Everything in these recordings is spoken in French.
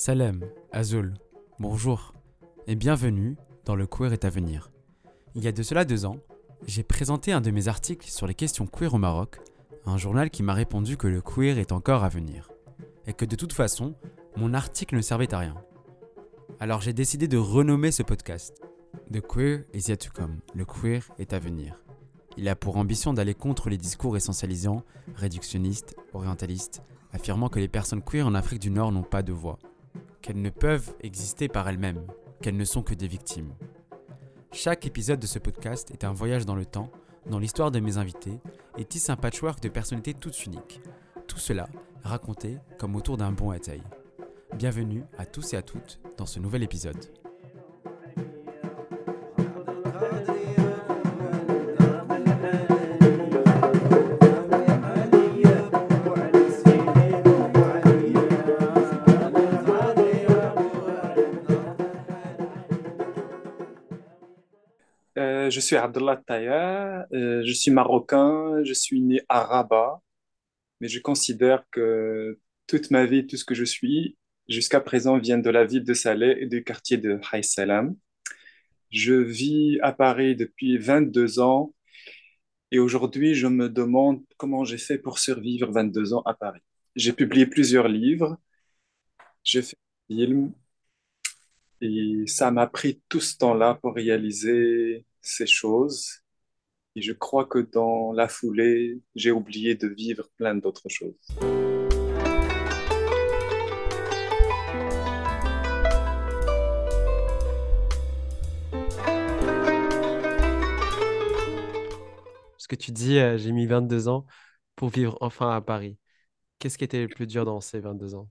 Salem, Azul, bonjour et bienvenue dans Le Queer est à venir. Il y a de cela deux ans, j'ai présenté un de mes articles sur les questions queer au Maroc un journal qui m'a répondu que le queer est encore à venir et que de toute façon, mon article ne servait à rien. Alors j'ai décidé de renommer ce podcast. The Queer is yet to come. Le queer est à venir. Il a pour ambition d'aller contre les discours essentialisants, réductionnistes, orientalistes, affirmant que les personnes queer en Afrique du Nord n'ont pas de voix qu'elles ne peuvent exister par elles-mêmes, qu'elles ne sont que des victimes. Chaque épisode de ce podcast est un voyage dans le temps, dans l'histoire de mes invités, et tisse un patchwork de personnalités toutes uniques. Tout cela raconté comme autour d'un bon taille. Bienvenue à tous et à toutes dans ce nouvel épisode. Je suis Abdullah Taya, euh, je suis marocain, je suis né à Rabat, mais je considère que toute ma vie, tout ce que je suis, jusqu'à présent, vient de la ville de Salé et du quartier de Haï Salam. Je vis à Paris depuis 22 ans et aujourd'hui, je me demande comment j'ai fait pour survivre 22 ans à Paris. J'ai publié plusieurs livres, j'ai fait des films et ça m'a pris tout ce temps-là pour réaliser ces choses. Et je crois que dans la foulée, j'ai oublié de vivre plein d'autres choses. Ce que tu dis, euh, j'ai mis 22 ans pour vivre enfin à Paris. Qu'est-ce qui était le plus dur dans ces 22 ans?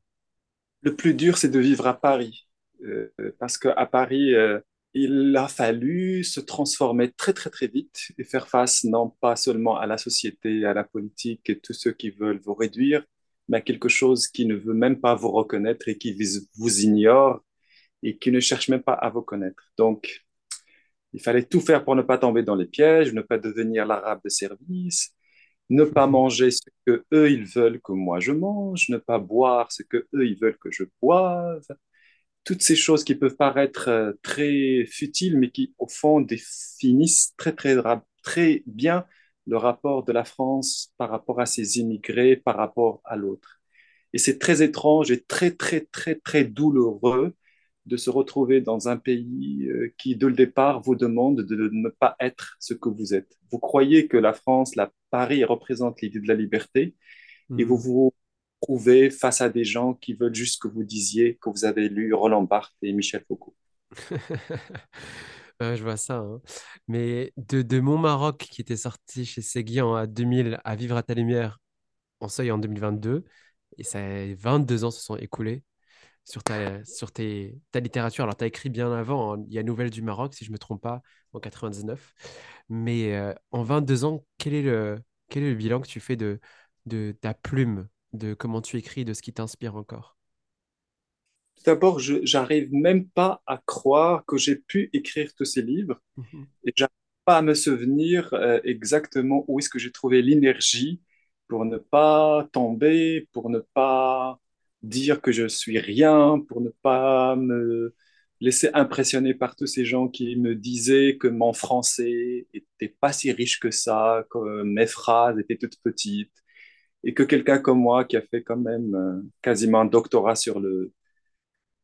Le plus dur, c'est de vivre à Paris. Euh, parce qu'à Paris, euh, il a fallu se transformer très très très vite et faire face non pas seulement à la société, à la politique et tous ceux qui veulent vous réduire, mais à quelque chose qui ne veut même pas vous reconnaître et qui vous ignore et qui ne cherche même pas à vous connaître. Donc, il fallait tout faire pour ne pas tomber dans les pièges, ne pas devenir l'arabe de service, ne pas manger ce que eux ils veulent que moi je mange, ne pas boire ce que eux ils veulent que je boive, toutes ces choses qui peuvent paraître euh, très futiles, mais qui, au fond, définissent très, très, très bien le rapport de la France par rapport à ses immigrés, par rapport à l'autre. Et c'est très étrange et très, très, très, très douloureux de se retrouver dans un pays euh, qui, dès le départ, vous demande de ne pas être ce que vous êtes. Vous croyez que la France, la Paris représente l'idée de la liberté, et mmh. vous vous trouver face à des gens qui veulent juste que vous disiez que vous avez lu Roland Barthes et Michel Foucault. je vois ça. Hein. Mais de, de, Mon Maroc, qui était sorti chez Séguian à 2000, à Vivre à ta lumière, en seuil en 2022, et ça, 22 ans se sont écoulés sur ta, sur tes, ta littérature. Alors, tu as écrit bien avant, hein. il y a Nouvelles du Maroc, si je ne me trompe pas, en 99. Mais euh, en 22 ans, quel est, le, quel est le bilan que tu fais de, de ta plume de comment tu écris, de ce qui t'inspire encore. D'abord, je n'arrive même pas à croire que j'ai pu écrire tous ces livres mmh et j'arrive pas à me souvenir euh, exactement où est-ce que j'ai trouvé l'énergie pour ne pas tomber, pour ne pas dire que je suis rien, pour ne pas me laisser impressionner par tous ces gens qui me disaient que mon français était pas si riche que ça, que mes phrases étaient toutes petites, et que quelqu'un comme moi, qui a fait quand même euh, quasiment un doctorat sur, le,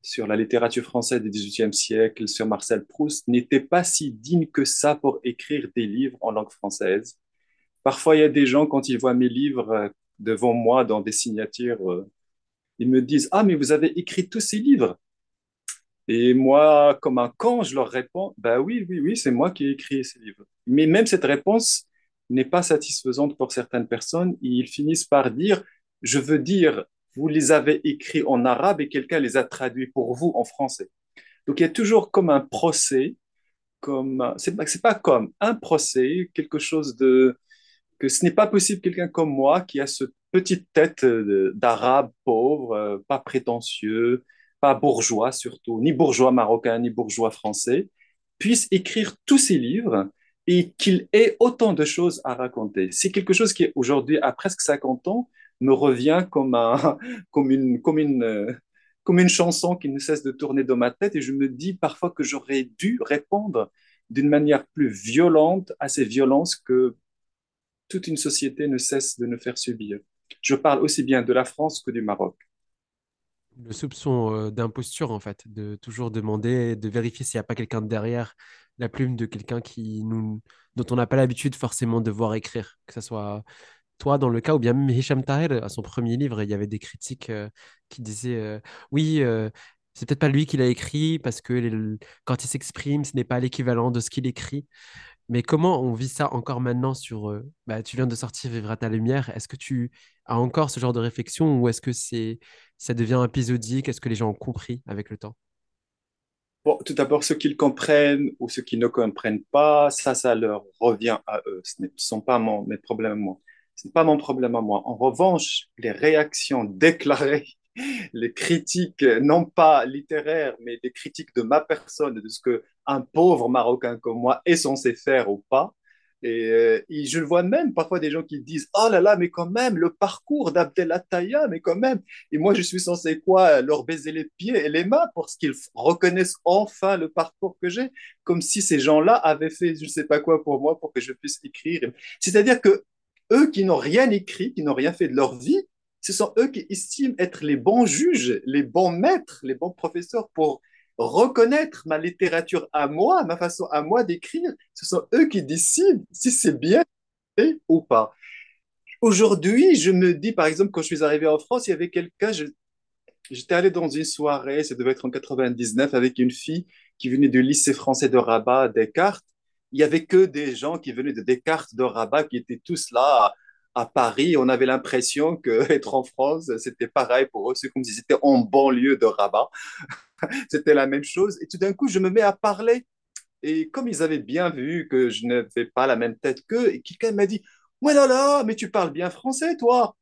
sur la littérature française du XVIIIe siècle, sur Marcel Proust, n'était pas si digne que ça pour écrire des livres en langue française. Parfois, il y a des gens, quand ils voient mes livres euh, devant moi dans des signatures, euh, ils me disent Ah, mais vous avez écrit tous ces livres Et moi, comme un con, je leur réponds Ben oui, oui, oui, c'est moi qui ai écrit ces livres. Mais même cette réponse, n'est pas satisfaisante pour certaines personnes. ils finissent par dire, je veux dire, vous les avez écrits en arabe et quelqu'un les a traduits pour vous en français. Donc il y a toujours comme un procès, comme c'est pas, pas comme un procès, quelque chose de que ce n'est pas possible quelqu'un comme moi qui a cette petite tête d'arabe pauvre, euh, pas prétentieux, pas bourgeois surtout, ni bourgeois marocain, ni bourgeois français, puisse écrire tous ces livres et qu'il ait autant de choses à raconter. C'est quelque chose qui, aujourd'hui, à presque 50 ans, me revient comme, un, comme, une, comme une, comme une chanson qui ne cesse de tourner dans ma tête et je me dis parfois que j'aurais dû répondre d'une manière plus violente à ces violences que toute une société ne cesse de nous faire subir. Je parle aussi bien de la France que du Maroc. Le soupçon euh, d'imposture, en fait, de toujours demander, de vérifier s'il n'y a pas quelqu'un derrière la plume de quelqu'un qui dont on n'a pas l'habitude forcément de voir écrire, que ce soit toi dans le cas, ou bien même Hicham Tahir, à son premier livre, il y avait des critiques euh, qui disaient euh, oui, euh, c'est peut-être pas lui qui l'a écrit parce que quand il s'exprime, ce n'est pas l'équivalent de ce qu'il écrit. Mais comment on vit ça encore maintenant sur bah, tu viens de sortir Vivre ta lumière, est-ce que tu as encore ce genre de réflexion ou est-ce que c'est ça devient épisodique? Est-ce que les gens ont compris avec le temps? Bon, tout d'abord, ceux qui le comprennent ou ceux qui ne comprennent pas, ça, ça leur revient à eux. Ce ne sont pas mon, mes problèmes moi. Ce n'est pas mon problème à moi. En revanche, les réactions déclarées, les critiques, non pas littéraires, mais des critiques de ma personne, de ce que un pauvre Marocain comme moi est censé faire ou pas, euh, et, je vois même parfois des gens qui disent Oh là là, mais quand même, le parcours d'Abdel Attaya, mais quand même. Et moi, je suis censé quoi Leur baiser les pieds et les mains pour qu'ils reconnaissent enfin le parcours que j'ai, comme si ces gens-là avaient fait je ne sais pas quoi pour moi pour que je puisse écrire. C'est-à-dire que eux qui n'ont rien écrit, qui n'ont rien fait de leur vie, ce sont eux qui estiment être les bons juges, les bons maîtres, les bons professeurs pour reconnaître ma littérature à moi, ma façon à moi d'écrire. Ce sont eux qui décident si c'est bien ou pas. Aujourd'hui, je me dis, par exemple, quand je suis arrivé en France, il y avait quelqu'un, j'étais allé dans une soirée, ça devait être en 99, avec une fille qui venait du lycée français de Rabat, Descartes. Il y avait que des gens qui venaient de Descartes, de Rabat, qui étaient tous là à, Paris. On avait l'impression qu'être en France, c'était pareil pour eux. C'est comme s'ils étaient en banlieue de Rabat. C'était la même chose. Et tout d'un coup, je me mets à parler. Et comme ils avaient bien vu que je n'avais pas la même tête qu'eux, et quelqu'un m'a dit Ouais, là, là, mais tu parles bien français, toi.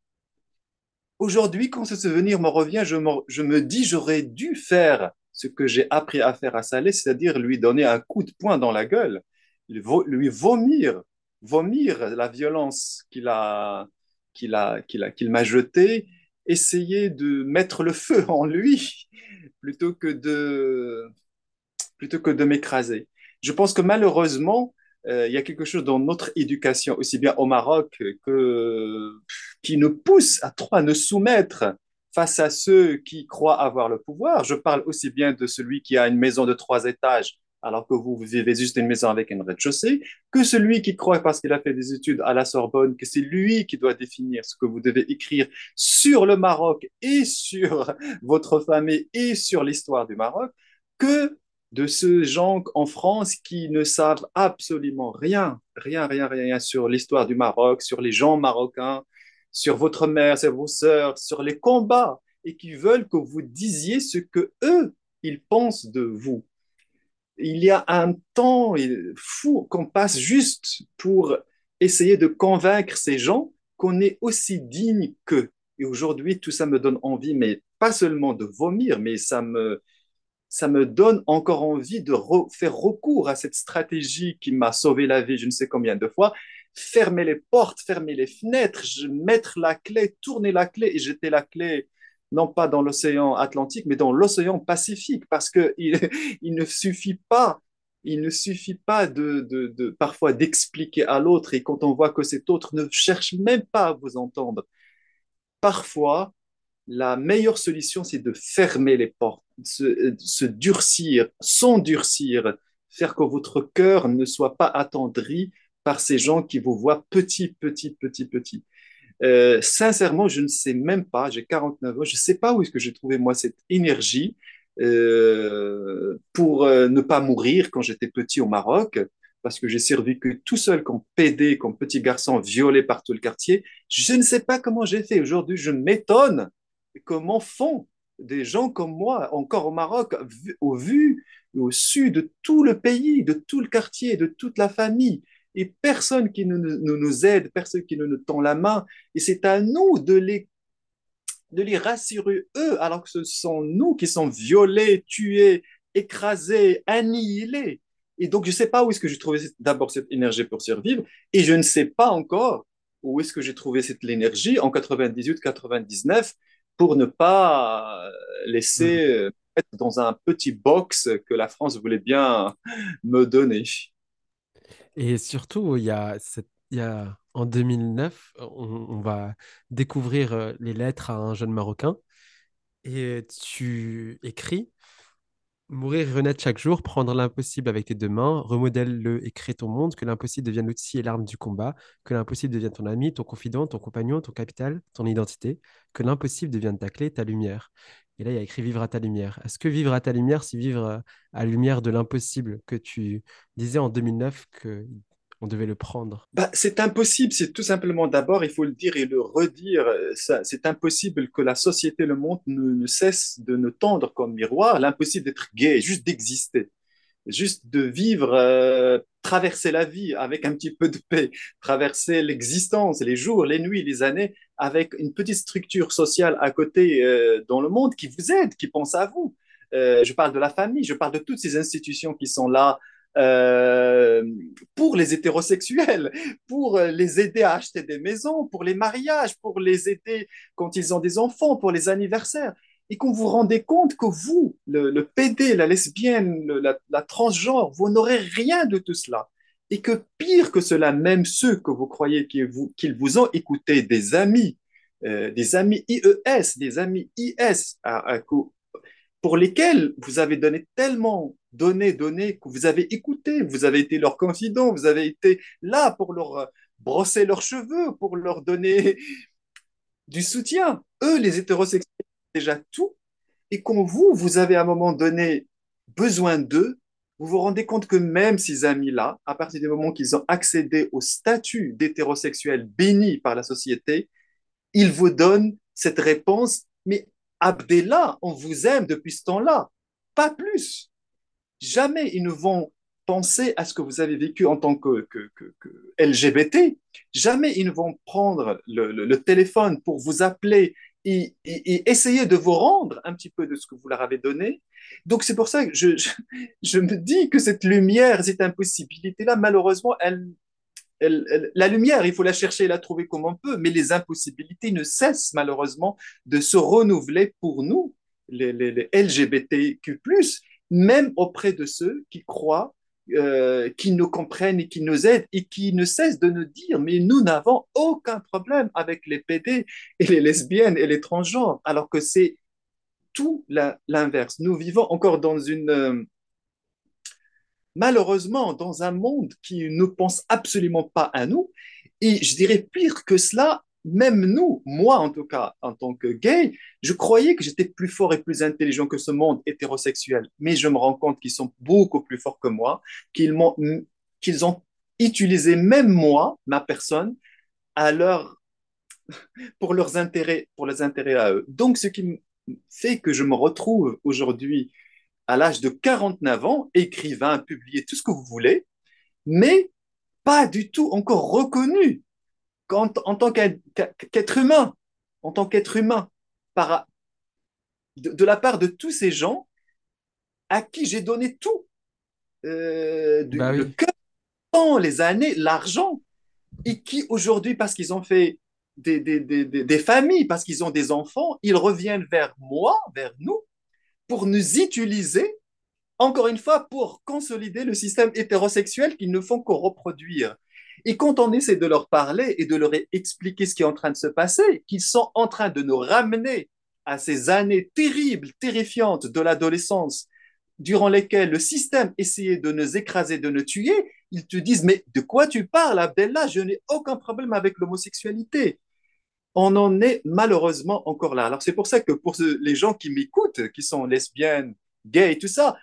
Aujourd'hui, quand ce souvenir me revient, je me, je me dis J'aurais dû faire ce que j'ai appris à faire à Salé, c'est-à-dire lui donner un coup de poing dans la gueule, lui vomir, vomir la violence qu'il a, qu'il a, qu'il a, qu'il m'a jetée, essayer de mettre le feu en lui plutôt que de, plutôt que de m'écraser. Je pense que malheureusement, euh, il y a quelque chose dans notre éducation, aussi bien au Maroc, que, qui nous pousse à trop à nous soumettre face à ceux qui croient avoir le pouvoir. Je parle aussi bien de celui qui a une maison de trois étages alors que vous, vivez juste une maison avec un rez-de-chaussée, que celui qui croit parce qu'il a fait des études à la Sorbonne que c'est lui qui doit définir ce que vous devez écrire sur le Maroc et sur votre famille et sur l'histoire du Maroc, que de ceux gens en France qui ne savent absolument rien, rien, rien, rien sur l'histoire du Maroc, sur les gens marocains, sur votre mère, sur vos sœurs, sur les combats, et qui veulent que vous disiez ce que eux, ils pensent de vous il y a un temps fou qu'on passe juste pour essayer de convaincre ces gens qu'on est aussi digne qu'eux. Et aujourd'hui, tout ça me donne envie, mais pas seulement de vomir, mais ça me, ça me donne encore envie de faire recours à cette stratégie qui m'a sauvé la vie je ne sais combien de fois. Fermer les portes, fermer les fenêtres, mettre la clé, tourner la clé et jeter la clé non pas dans l'océan Atlantique, mais dans l'océan Pacifique, parce qu'il il ne suffit pas, il ne suffit pas de, parfois d'expliquer à l'autre, et quand on voit que cet autre ne cherche même pas à vous entendre, parfois, la meilleure solution, c'est de fermer les portes, se, se durcir, s'endurcir, faire que votre cœur ne soit pas attendri par ces gens qui vous voient petit, petit, petit, petit. Euh, sincèrement, je ne sais même pas, j'ai 49 ans, je ne sais pas où est-ce que j'ai trouvé moi cette énergie euh, pour euh, ne pas mourir quand j'étais petit au Maroc, parce que j'ai survécu tout seul comme PD, comme petit garçon violé par tout le quartier. Je ne sais pas comment j'ai fait. Aujourd'hui, je m'étonne comment font des gens comme moi, encore au Maroc, au vu, au sud de tout le pays, de tout le quartier, de toute la famille et personne qui nous, nous, aide, personne qui nous, nous tend la main. Et c'est à nous de les, de les rassurer, eux, alors que ce sont nous qui sommes violés, tués, écrasés, annihilés. Et donc, je ne sais pas où est-ce que j'ai trouvé d'abord cette énergie pour survivre, et je ne sais pas encore où est-ce que j'ai trouvé cette énergie en 98, 99 pour ne pas laisser mm. être dans un petit box que la France voulait bien me donner. Et surtout, il y a, il y a en 2009, on, va découvrir les lettres à un jeune Marocain et tu écris Mourir et renaître chaque jour, prendre l'impossible avec tes deux mains, remodèle-le et crée ton monde, que l'impossible devienne l'outil et l'arme du combat, que l'impossible devienne ton ami, ton confident, ton compagnon, ton capital, ton identité, que l'impossible devienne ta clé, ta lumière. Et là, il y a écrit vivre à ta lumière. Est-ce que vivre à ta lumière, c'est vivre euh, à la lumière de l'impossible que tu disais en 2009 que on devait le prendre? Bah, C'est impossible, c'est tout simplement d'abord, il faut le dire et le redire, c'est impossible que la société, le monde ne, cesse de nous tendre comme miroir, l'impossible d'être gay, juste d'exister, juste de vivre, euh, traverser la vie avec un petit peu de paix, traverser l'existence, les jours, les nuits, les années, avec une petite structure sociale à côté euh, dans le monde qui vous aide, qui pense à vous. Euh, je parle de la famille, je parle de toutes ces institutions qui sont là euh, pour les hétérosexuels, pour les aider à acheter des maisons, pour les mariages, pour les aider quand ils ont des enfants, pour les anniversaires. Et qu'on vous rendez compte que vous, le, PD, la lesbienne, la, transgenre, vous n'aurez rien de tout cela. Et que pire que cela, même ceux que vous croyez qu'ils vous, ont écouté, des amis, euh, des amis IES, des amis IS, pour lesquels vous avez donné tellement donné, donné, que vous avez écouté, vous avez été leur confident, vous avez été là pour leur euh, brosser leurs cheveux, pour leur donner du soutien. Eux, les hétérosexuels, déjà tout. Et quand vous, vous avez à un moment donné besoin d'eux, vous vous rendez compte que même ces amis-là, à partir du moment qu'ils ont accédé au statut d'hétérosexuel béni par la société, ils vous donnent cette réponse, mais Abdella, on vous aime depuis ce temps-là, pas plus. Jamais ils ne vont penser à ce que vous avez vécu en tant que, LGBT. Jamais ils ne vont prendre le, téléphone pour vous appeler et, essayer de vous rendre un petit peu de ce que vous leur avez donné. Donc c'est pour ça que je, me dis que cette lumière, cette impossibilité-là, malheureusement, la lumière, il faut la chercher et la trouver comme on peut, mais les impossibilités ne cessent malheureusement de se renouveler pour nous, les, LGBTQ, même auprès de ceux qui croient, euh, qui nous comprennent et qui nous aident et qui ne cessent de nous dire Mais nous n'avons aucun problème avec les PD et les lesbiennes et les transgenres, alors que c'est tout l'inverse. Nous vivons encore dans une euh, malheureusement dans un monde qui ne pense absolument pas à nous. Et je dirais pire que cela, même nous, moi en tout cas, en tant que gay, je croyais que j'étais plus fort et plus intelligent que ce monde hétérosexuel. Mais je me rends compte qu'ils sont beaucoup plus forts que moi, qu'ils ont utilisé même moi, ma personne, à leur, pour leurs intérêts, pour les intérêts à eux. Donc, ce qui fait que je me retrouve aujourd'hui à l'âge de 49 ans, écrivain, publié tout ce que vous voulez, mais pas du tout encore reconnu en tant qu'être humain, en tant qu'être humain, par, de, la part de tous ces gens à qui j'ai donné tout, euh, bah le cœur, les années, l'argent, et qui aujourd'hui, parce qu'ils ont fait des, des familles, parce qu'ils ont des enfants, ils reviennent vers moi, vers nous, pour nous utiliser, encore une fois, pour consolider le système hétérosexuel qu'ils ne font que reproduire. Et quand on essaie de leur parler et de leur expliquer ce qui est en train de se passer, qu'ils sont en train de nous ramener à ces années terribles, terrifiantes de l'adolescence, durant lesquelles le système essayait de nous écraser, de nous tuer, ils te disent, mais de quoi tu parles, Abdella Je n'ai aucun problème avec l'homosexualité on en est malheureusement encore là. Alors c'est pour ça que pour les gens qui m'écoutent, qui sont lesbiennes, gays, tout ça,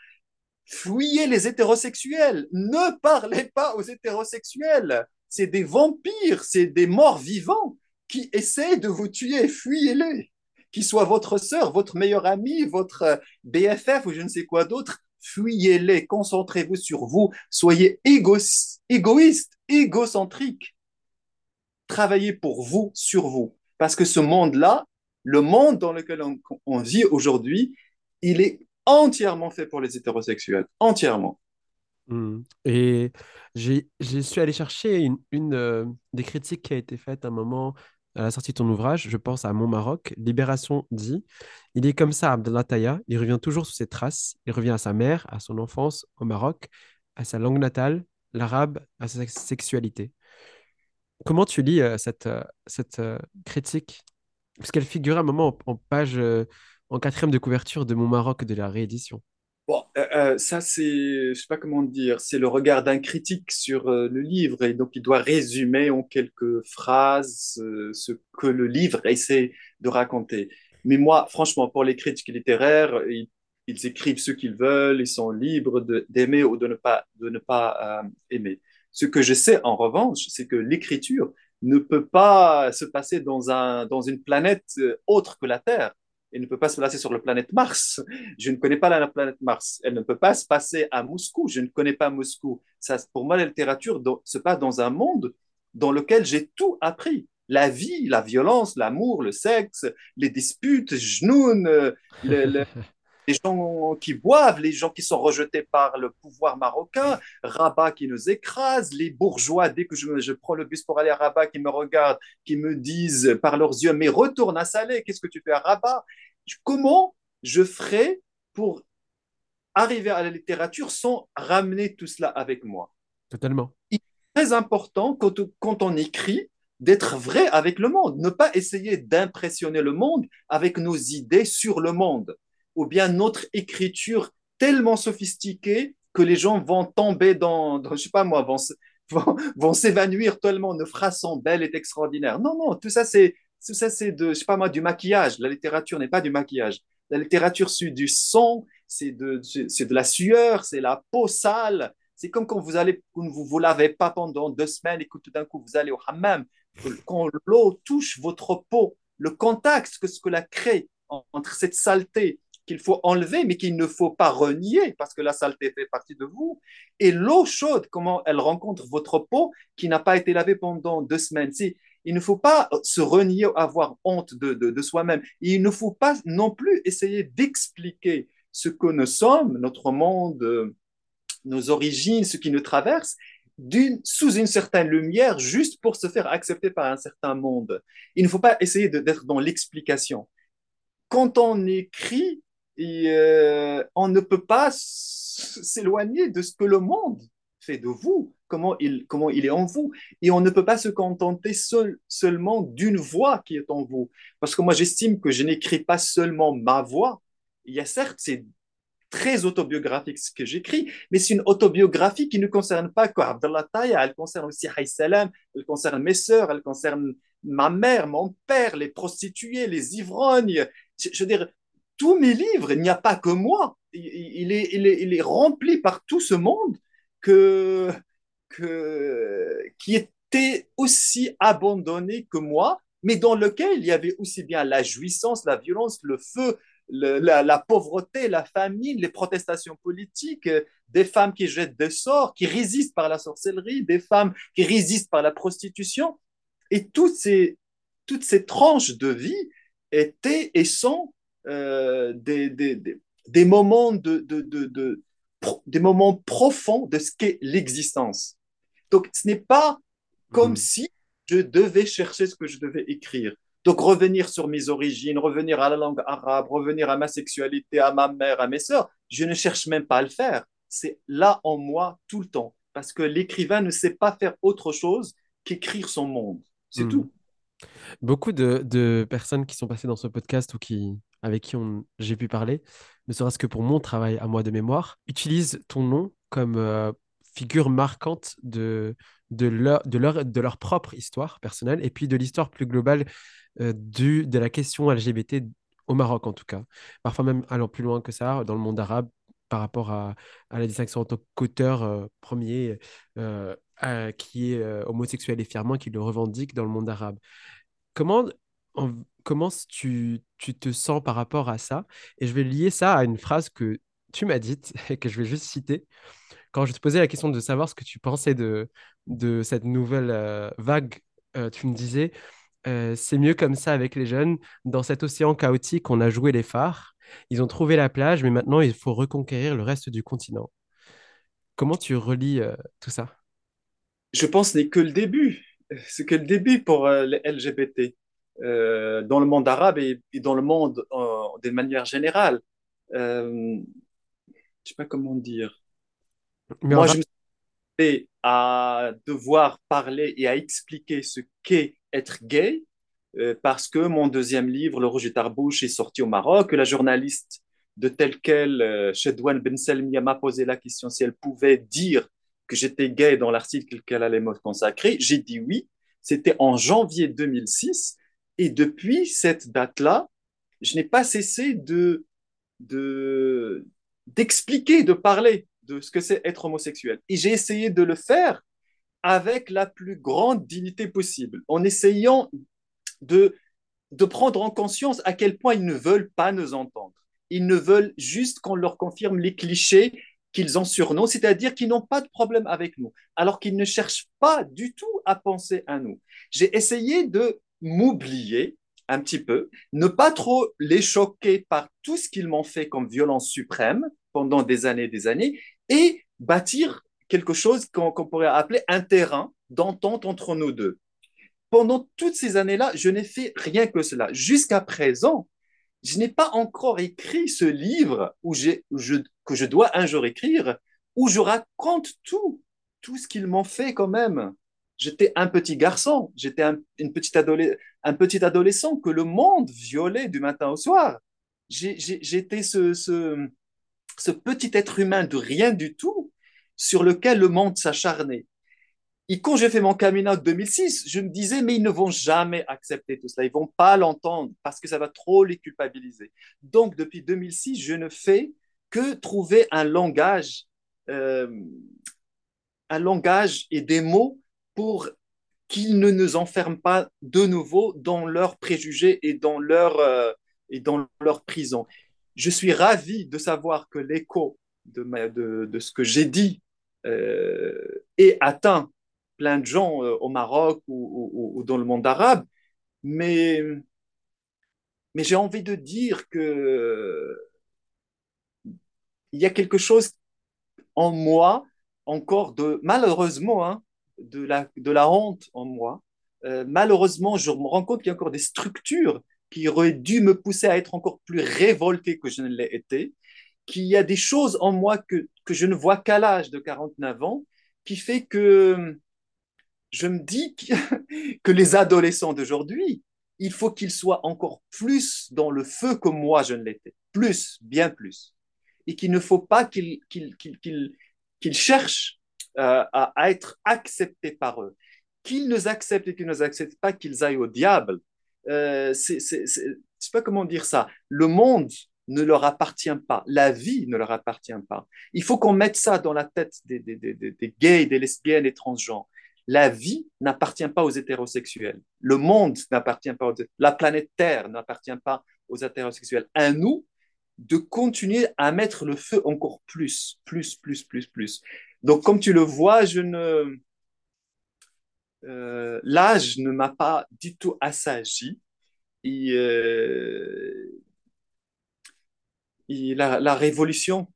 fuyez les hétérosexuels. Ne parlez pas aux hétérosexuels. C'est des vampires, c'est des morts vivants qui essaient de vous tuer. Fuyez-les. Qu'ils soient votre sœur, votre meilleur ami, votre BFF ou je ne sais quoi d'autre, fuyez-les. Concentrez-vous sur vous. Soyez égoïstes, égocentriques. Travaillez pour vous, sur vous. Parce que ce monde-là, le monde dans lequel on, vit aujourd'hui, il est entièrement fait pour les hétérosexuels, entièrement. Hmm. Et j'ai su aller chercher une, euh, des critiques qui a été faite à un moment à la sortie de ton ouvrage, je pense à Mon Maroc, Libération dit Il est comme ça, Abdellah Taya, il revient toujours sous ses traces, il revient à sa mère, à son enfance au Maroc, à sa langue natale, l'arabe, à sa sexualité. Comment tu lis euh, cette, euh, cette critique? Parce qu'elle figure à un moment en, page, en quatrième de couverture de Mon Maroc de la réédition. Bon, ça c'est, je sais pas comment dire, c'est le regard d'un critique sur le livre et donc il doit résumer en quelques phrases ce que le livre essaie de raconter. Mais moi, franchement, pour les critiques littéraires, ils, écrivent ce qu'ils veulent, ils sont libres d'aimer ou de ne pas, de ne pas aimer. Ce que je sais en revanche, c'est que l'écriture ne peut pas se passer dans, un, dans une planète euh, autre que la Terre. Elle ne peut pas se passer sur la planète Mars. Je ne connais pas la planète Mars. Elle ne peut pas se passer à Moscou. Je ne connais pas Moscou. Ça, pour moi, la littérature se passe dans un monde dans lequel j'ai tout appris. La vie, la violence, l'amour, le sexe, les disputes, genoun, euh, le, le, les gens qui boivent, les gens qui sont rejetés par le pouvoir marocain, Rabat qui nous écrase, les bourgeois, dès que je, prends le bus pour aller à Rabat, qui me regardent, qui me disent par leurs yeux, mais retourne à Salé, qu'est-ce que tu fais à Rabat? Comment je ferai pour arriver à la littérature sans ramener tout cela avec moi? Totalement. Il est très important quand, quand on écrit d'être vrai avec le monde, ne pas essayer d'impressionner le monde avec nos idées sur le monde ou bien notre écriture tellement sophistiquée que les gens vont tomber dans, je sais pas moi, vont, vont, s'évanouir tellement notre phrase sont belles et extraordinaires. Non, non, tout ça c'est tout ça c'est de, je sais pas moi, du maquillage. La littérature n'est pas du maquillage. La littérature c'est du son, c'est de, c'est de la sueur, c'est la peau sale. C'est comme quand vous allez, vous vous lavez pas pendant deux semaines et que tout d'un coup vous allez au hammam. Quand l'eau touche votre peau, le contact que ce que la crée entre cette saleté qu'il faut enlever, mais qu'il ne faut pas renier, parce que la saleté fait partie de vous. Et l'eau chaude, comment elle rencontre votre peau qui n'a pas été lavée pendant deux semaines. il ne faut pas se renier, avoir honte de, de, soi-même. Il ne faut pas non plus essayer d'expliquer ce que nous sommes, notre monde, nos origines, ce qui nous traverse, sous une certaine lumière, juste pour se faire accepter par un certain monde. Il ne faut pas essayer d'être dans l'explication. Quand on écrit, et euh, on ne peut pas s'éloigner de ce que le monde fait de vous, comment il, comment il est en vous. Et on ne peut pas se contenter seul, seulement d'une voix qui est en vous. Parce que moi, j'estime que je n'écris pas seulement ma voix. Il y a certes, c'est très autobiographique ce que j'écris, mais c'est une autobiographie qui ne concerne pas que Abdallah elle concerne aussi Salam, elle concerne mes sœurs, elle concerne ma mère, mon père, les prostituées, les ivrognes. Je, je veux dire, tous mes livres, il n'y a pas que moi. Il, est, il, est, il est, rempli par tout ce monde que, que, qui était aussi abandonné que moi, mais dans lequel il y avait aussi bien la jouissance, la violence, le feu, la, la, pauvreté, la famine, les protestations politiques, des femmes qui jettent des sorts, qui résistent par la sorcellerie, des femmes qui résistent par la prostitution. Et toutes ces, toutes ces tranches de vie étaient et sont euh, des, des, des, moments de, de, de, des moments profonds de ce qu'est l'existence. Donc, ce n'est pas comme mhm. si je devais chercher ce que je devais écrire. Donc, revenir sur mes origines, revenir à la langue arabe, revenir à ma sexualité, à ma mère, à mes sœurs, je ne cherche même pas à le faire. C'est là en moi tout le temps. Parce que l'écrivain ne sait pas faire autre chose qu'écrire son monde. C'est mhm. tout. Beaucoup de, de, personnes qui sont passées dans ce podcast ou qui, avec qui j'ai pu parler, ne serait-ce que pour mon travail à moi de mémoire, utilisent ton nom comme euh, figure marquante de, leur, propre histoire personnelle et puis de l'histoire plus globale euh, de la question LGBT au Maroc en tout cas. Parfois même allant plus loin que ça, dans le monde arabe, par rapport à, la distinction en tant qu'auteur euh, premier qui est homosexuel et fièrement, qui le revendique dans le monde arabe. Comment comment tu, tu te sens par rapport à ça? Et je vais lier ça à une phrase que tu m'as dite et que je vais juste citer. Quand je te posais la question de savoir ce que tu pensais de, de cette nouvelle euh, vague, euh, tu me disais, euh, c'est mieux comme ça avec les jeunes. Dans cet océan chaotique, on a joué les phares. Ils ont trouvé la plage, mais maintenant, il faut reconquérir le reste du continent. Comment tu relis tout ça? Je pense que ce n'est que le début. C'est que le début pour les LGBT euh, dans le monde arabe et, dans le monde de manière générale. Euh, je ne sais pas comment dire. Moi, je me suis à devoir parler et à expliquer ce qu'est être gay euh, parce que mon deuxième livre, Le Rouge Tarbouche, est sorti au Maroc, que la journaliste de tel quel, euh, Chedouane Ben Selmia, m'a posé la question si elle pouvait dire que j'étais gay dans l'article qu'elle allait me consacrer. J'ai dit oui. C'était en janvier 2006. Et depuis cette date-là, je n'ai pas cessé de, de, d'expliquer, de parler de ce que c'est être homosexuel. Et j'ai essayé de le faire avec la plus grande dignité possible, en essayant de, de prendre en conscience à quel point ils ne veulent pas nous entendre. Ils ne veulent juste qu'on leur confirme les clichés qu'ils ont sur nous, c'est-à-dire qu'ils n'ont pas de problème avec nous, alors qu'ils ne cherchent pas du tout à penser à nous. J'ai essayé de m'oublier un petit peu, ne pas trop les choquer par tout ce qu'ils m'ont fait comme violence suprême pendant des années et des années, et bâtir quelque chose qu'on pourrait appeler un terrain d'entente entre nous deux. Pendant toutes ces années-là, je n'ai fait rien que cela. Jusqu'à présent, je n'ai pas encore écrit ce livre où je, que je dois un jour écrire, où je raconte tout, tout ce qu'ils m'ont fait quand même. J'étais un petit garçon, j'étais un, une petite un petit adolescent que le monde violait du matin au soir. J'étais ce, ce, petit être humain de rien du tout sur lequel le monde s'acharnait. Et quand j'ai fait mon coming out 2006, je me disais, mais ils ne vont jamais accepter tout cela, ils vont pas l'entendre parce que ça va trop les culpabiliser. Donc, depuis 2006, je ne fais que trouver un langage, euh, un langage et des mots pour qu'ils ne nous enferment pas de nouveau dans leurs préjugés et dans leur, euh, et dans leur prison. Je suis ravi de savoir que l'écho de, ce que j'ai dit euh, est atteint plein de gens euh, au Maroc ou, dans le monde arabe, mais, mais j'ai envie de dire que il y a quelque chose en moi encore de malheureusement hein, de, la, de la honte en moi. Euh, malheureusement, je me rends compte qu'il y a encore des structures qui auraient dû me pousser à être encore plus révolté que je ne l'ai été, qu'il y a des choses en moi que, que je ne vois qu'à l'âge de 49 ans, qui fait que je me dis que les adolescents d'aujourd'hui, il faut qu'ils soient encore plus dans le feu que moi je ne l'étais. Plus, bien plus. Et qu'il ne faut pas qu'ils cherchent euh, à, être acceptés par eux. Qu'ils nous acceptent et qu'ils ne nous acceptent pas, qu'ils aillent au diable. Euh, c'est, je ne sais pas comment dire ça. Le monde ne leur appartient pas. La vie ne leur appartient pas. Il faut qu'on mette ça dans la tête des, des, des, des gays, des lesbiennes et transgenres. La vie n'appartient pas aux hétérosexuels. Le monde n'appartient pas aux... La planète Terre n'appartient pas aux hétérosexuels. À nous de continuer à mettre le feu encore plus, plus, plus, plus, plus. Donc, comme tu le vois, je ne... Euh, l'âge ne m'a pas du tout assagi. Et, euh, la, la révolution,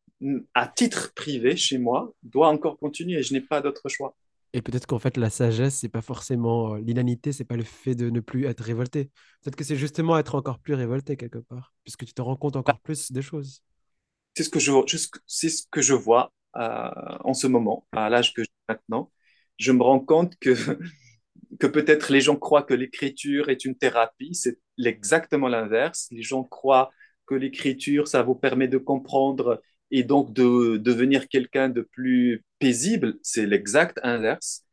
à titre privé chez moi, doit encore continuer. Je n'ai pas d'autre choix. Et peut-être qu'en fait, la sagesse, c'est pas forcément euh, l'inanité, c'est pas le fait de ne plus être révolté. Peut-être que c'est justement être encore plus révolté quelque part, puisque tu te rends compte encore plus des choses. C'est ce que je, c'est ce que je vois en ce moment, à l'âge que j'ai maintenant. Je me rends compte que, que peut-être les gens croient que l'écriture est une thérapie. C'est exactement l'inverse. Les gens croient que l'écriture, ça vous permet de comprendre et donc de devenir quelqu'un de plus paisible, c'est l'exact inverse.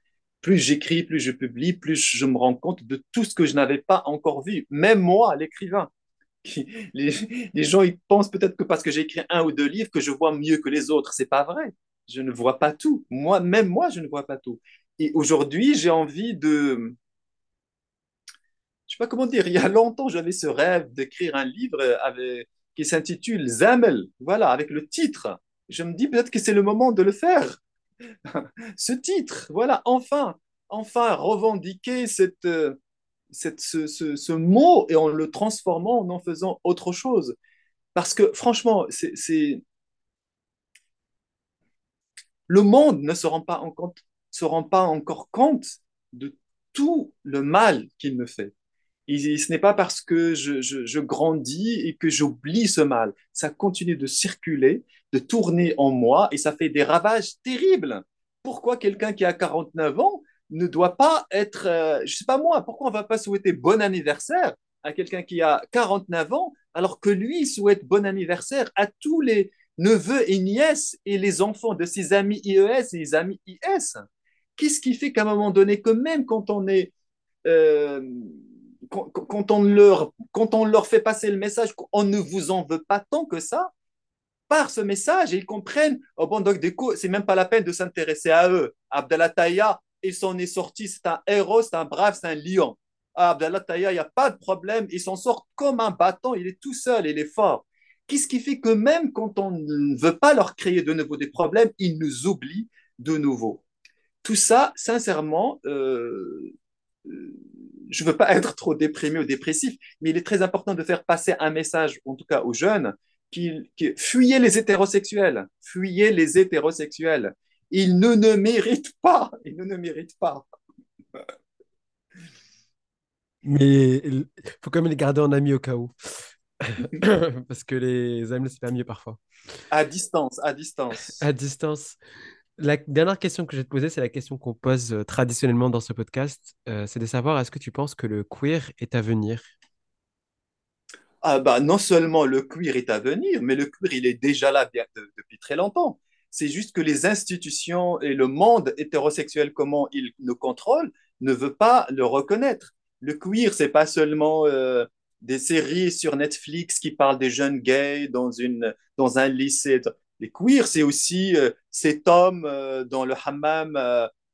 Plus j'écris, plus je publie, plus je me rends compte de tout ce que je n'avais pas encore vu, même moi, l'écrivain. Les, gens ils pensent peut-être que parce que j'ai écrit un ou deux livres que je vois mieux que les autres. C'est pas vrai. Je ne vois pas tout. Moi, même moi, je ne vois pas tout. Et aujourd'hui, j'ai envie de, je sais pas comment dire. Il y a longtemps, j'avais ce rêve d'écrire un livre avec qui s'intitule Zamel, voilà, avec le titre. Je me dis peut-être que c'est le moment de le faire. ce titre, voilà, enfin, enfin revendiquer cette, cette, ce, ce, mot et en le transformant, en en faisant autre chose. Parce que franchement, c'est le monde ne se rend pas, en compte, se rend pas encore compte de tout le mal qu'il me fait. ce n'est pas parce que je, je, grandis et que j'oublie ce mal. Ça continue de circuler, de tourner en moi et ça fait des ravages terribles. Pourquoi quelqu'un qui a 49 ans ne doit pas être, euh, je sais pas moi, pourquoi on va pas souhaiter bon anniversaire à quelqu'un qui a 49 ans alors que lui souhaite bon anniversaire à tous les neveux et nièces et les enfants de ses amis IES et ses amis IS Qu'est-ce qui fait qu'à un moment donné, que même quand on est... Euh, quand, on leur, quand on leur fait passer le message qu'on ne vous en veut pas tant que ça, par ce message, ils comprennent, oh bon, donc du c'est même pas la peine de s'intéresser à eux. Abdallah Taïa, il s'en est sorti, c'est un héros, c'est un brave, c'est un lion. Ah, Abdallah Taïa, il n'y a pas de problème, il s'en sort comme un bâton, il est tout seul, il est fort. Qu'est-ce qui fait que même quand on ne veut pas leur créer de nouveau des problèmes, ils nous oublient de nouveau? Tout ça, sincèrement, euh, euh, je ne veux pas être trop déprimé ou dépressif, mais il est très important de faire passer un message, en tout cas aux jeunes, qui, qui fuyez les hétérosexuels, fuyez les hétérosexuels. Ils ne ne méritent pas, ils ne ne méritent pas. Mais il faut quand même les garder en amis au cas où. Parce que les amis, c'est pas mieux parfois. À distance, à distance. À distance. La dernière question que je vais te poser, c'est la question qu'on pose euh, traditionnellement dans ce podcast. Euh, c'est de savoir, est-ce que tu penses que le queer est à venir? Ah bah, Non seulement le queer est à venir, mais le queer, il est déjà là depuis très longtemps. C'est juste que les institutions et le monde hétérosexuel, comment il nous contrôle, ne veut pas le reconnaître. Le queer, c'est pas seulement euh, des séries sur Netflix qui parlent des jeunes gays dans, une, dans un lycée. Les queers, c'est aussi euh, cet homme euh, dans le hammam,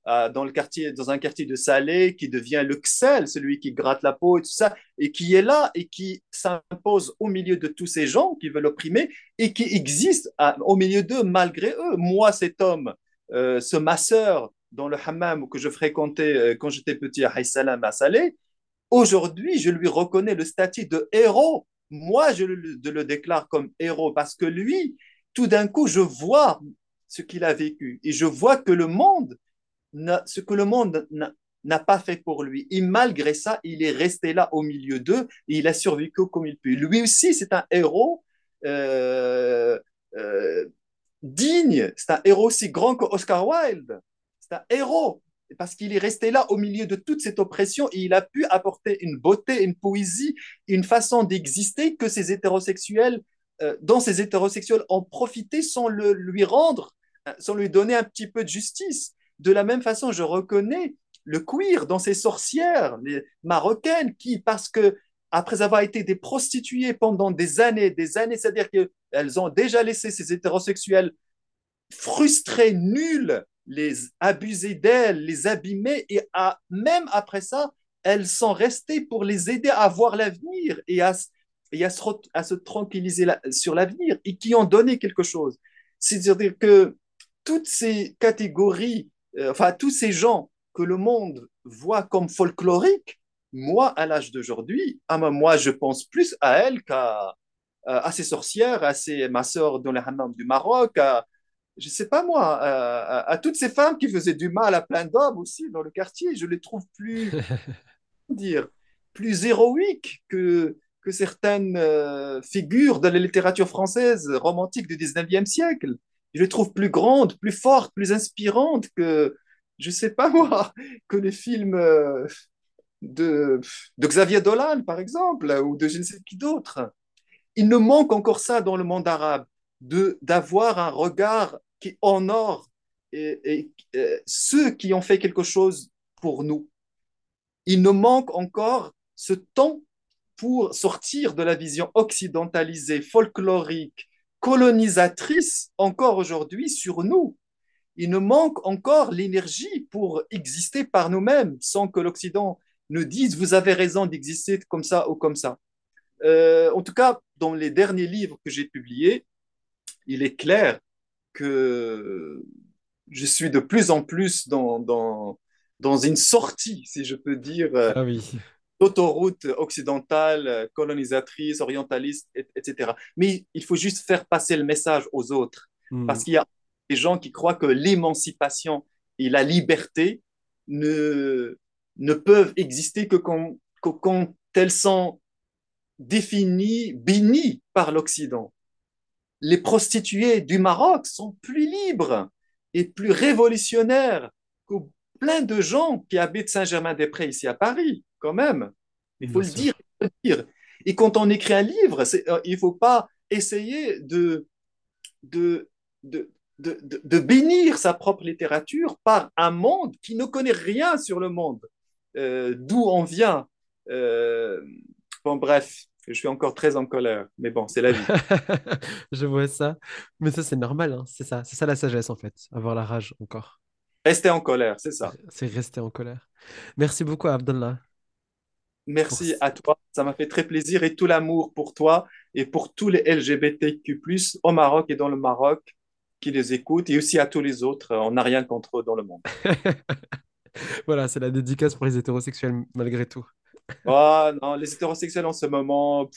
euh, dans, le quartier, dans un quartier de Salé, qui devient le xel, celui qui gratte la peau et tout ça, et qui est là et qui s'impose au milieu de tous ces gens qui veulent opprimer et qui existe au milieu d'eux malgré eux. Moi, cet homme, ce masseur dans le hammam que je fréquentais quand j'étais petit à Haïsalam à Salé, aujourd'hui, je lui reconnais le statut de héros. Moi, je le déclare comme héros parce que lui, tout d'un coup, je vois ce qu'il a vécu et je vois que le monde, ce que le monde n'a pas fait pour lui. Et malgré ça, il est resté là au milieu d'eux et il a survécu comme il peut. Lui aussi, c'est un héros euh, euh, digne. C'est un héros aussi grand que Oscar Wilde. C'est un héros parce qu'il est resté là au milieu de toute cette oppression et il a pu apporter une beauté, une poésie, une façon d'exister que ces hétérosexuels euh, dont ces hétérosexuels ont profité sans le, lui rendre, euh, sans lui donner un petit peu de justice. De la même façon, je reconnais le queer dans ces sorcières les marocaines qui, parce que après avoir été des prostituées pendant des années, des années, c'est-à-dire qu'elles ont déjà laissé ces hétérosexuels frustrés, nuls, les abuser d'elles, les abîmer, et à, même après ça, elles sont restées pour les aider à voir l'avenir et à, se, tranquilliser sur l'avenir et qui ont donné quelque chose. C'est-à-dire que toutes ces catégories, enfin tous ces gens que le monde voit comme folkloriques, moi, à l'âge d'aujourd'hui, ah, moi, je pense plus à elles qu'à à ces sorcières, à ces ma soeur dans les hammams du Maroc, à, je sais pas moi, à, à, toutes ces femmes qui faisaient du mal à plein d'hommes aussi dans le quartier. Je les trouve plus, dire, plus héroïques que, que certaines euh, figures de la littérature française romantique du 19e siècle. Je les trouve plus grandes, plus fortes, plus inspirantes que, je sais pas moi, que les films euh, de, Xavier Dolan, par exemple, ou de je ne sais qui d'autre. Il ne manque encore ça dans le monde arabe, de d'avoir un regard qui honore euh, ceux qui ont fait quelque chose pour nous. Il nous manque encore ce temps pour sortir de la vision occidentalisée, folklorique, colonisatrice encore aujourd'hui sur nous. Il nous manque encore l'énergie pour exister par nous-mêmes sans que l'Occident nous dise vous avez raison d'exister comme ça ou comme ça. Euh, en tout cas, dans les derniers livres que j'ai publiés, il est clair que je suis de plus en plus dans, dans, dans une sortie, si je peux dire, ah oui d'autoroute occidentale, colonisatrice, orientaliste, etc. Mais il faut juste faire passer le message aux autres. Hmm. Parce qu'il y a des gens qui croient que l'émancipation et la liberté ne, ne peuvent exister que quand, telles sont définies, bénies par l'Occident. Les prostituées du Maroc sont plus libres et plus révolutionnaires que plein de gens qui habitent Saint-Germain-des-Prés ici à Paris, quand même. Il faut, le dire, dire, Et quand on écrit un livre, euh, il ne faut pas essayer de, de, de, de, de, bénir sa propre littérature par un monde qui ne connaît rien sur le monde, euh, d'où on vient. Euh, bon, bref, je suis encore très en colère, mais bon, c'est la vie. je vois ça. Mais ça, c'est normal, hein. c'est ça. C'est ça la sagesse, en fait, avoir la rage encore. Rester en colère, c'est ça. C'est rester en colère. Merci beaucoup, Abdallah. Merci à toi. Ça m'a fait très plaisir et tout l'amour pour toi et pour tous les LGBTQ, au Maroc et dans le Maroc qui les écoutent et aussi à tous les autres. On n'a rien contre eux dans le monde. voilà, c'est la dédicace pour les hétérosexuels malgré tout. oh non, les hétérosexuels en ce moment.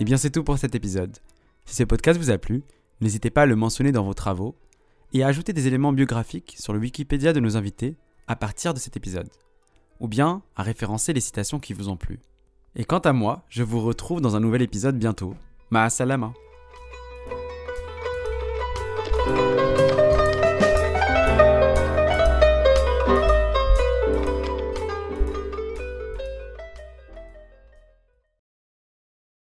Et eh bien c'est tout pour cet épisode. Si ce podcast vous a plu, n'hésitez pas à le mentionner dans vos travaux et à ajouter des éléments biographiques sur le Wikipédia de nos invités à partir de cet épisode, ou bien à référencer les citations qui vous ont plu. Et quant à moi, je vous retrouve dans un nouvel épisode bientôt. Ma salama